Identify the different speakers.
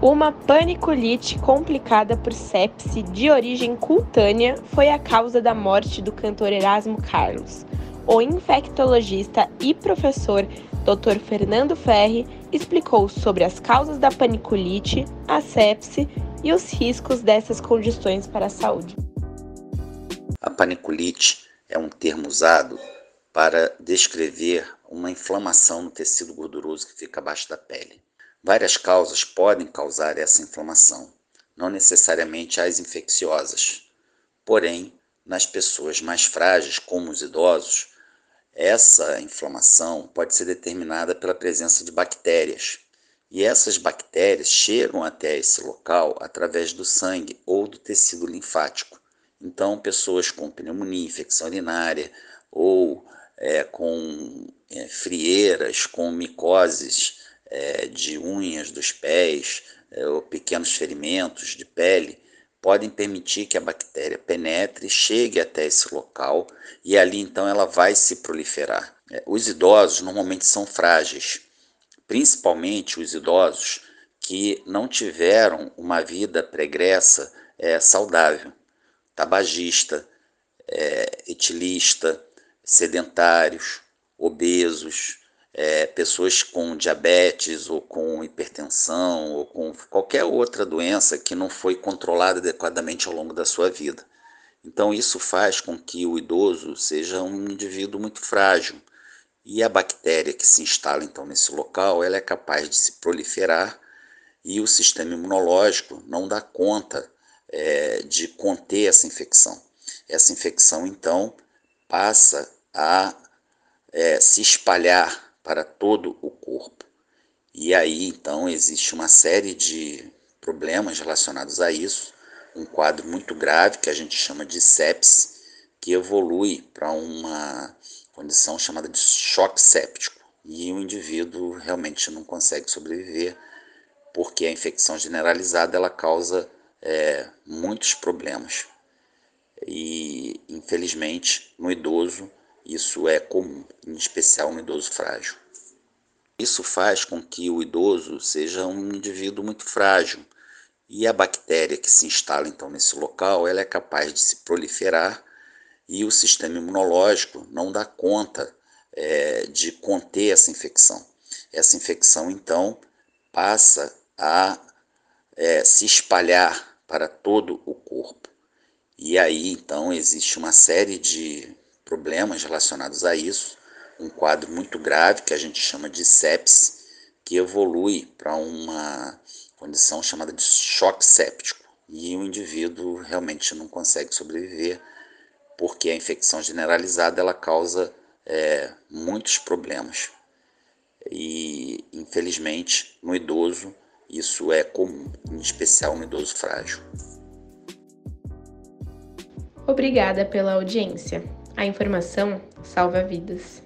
Speaker 1: Uma paniculite complicada por sepse de origem cutânea foi a causa da morte do cantor Erasmo Carlos. O infectologista e professor Dr. Fernando Ferri explicou sobre as causas da paniculite, a sepse e os riscos dessas condições para a saúde.
Speaker 2: A paniculite é um termo usado para descrever uma inflamação no tecido gorduroso que fica abaixo da pele. Várias causas podem causar essa inflamação, não necessariamente as infecciosas. Porém, nas pessoas mais frágeis, como os idosos, essa inflamação pode ser determinada pela presença de bactérias. E essas bactérias chegam até esse local através do sangue ou do tecido linfático. Então, pessoas com pneumonia, infecção urinária ou é, com é, frieiras, com micoses de unhas dos pés é, ou pequenos ferimentos de pele podem permitir que a bactéria penetre, chegue até esse local e ali então ela vai se proliferar. É, os idosos normalmente são frágeis, principalmente os idosos que não tiveram uma vida pregressa é, saudável, tabagista, é, etilista, sedentários, obesos, é, pessoas com diabetes ou com hipertensão ou com qualquer outra doença que não foi controlada adequadamente ao longo da sua vida. Então, isso faz com que o idoso seja um indivíduo muito frágil. E a bactéria que se instala então nesse local, ela é capaz de se proliferar e o sistema imunológico não dá conta é, de conter essa infecção. Essa infecção então passa a é, se espalhar para todo o corpo. E aí então existe uma série de problemas relacionados a isso, um quadro muito grave que a gente chama de sepsis, que evolui para uma condição chamada de choque séptico. E o indivíduo realmente não consegue sobreviver, porque a infecção generalizada ela causa é, muitos problemas. E infelizmente no idoso isso é comum, em especial no idoso frágil. Isso faz com que o idoso seja um indivíduo muito frágil e a bactéria que se instala então nesse local, ela é capaz de se proliferar e o sistema imunológico não dá conta é, de conter essa infecção. Essa infecção então passa a é, se espalhar para todo o corpo. E aí então existe uma série de problemas relacionados a isso, um quadro muito grave que a gente chama de sepsis, que evolui para uma condição chamada de choque séptico e o indivíduo realmente não consegue sobreviver porque a infecção generalizada ela causa é, muitos problemas e infelizmente no idoso isso é comum, em especial no idoso frágil.
Speaker 1: Obrigada pela audiência. A informação salva vidas.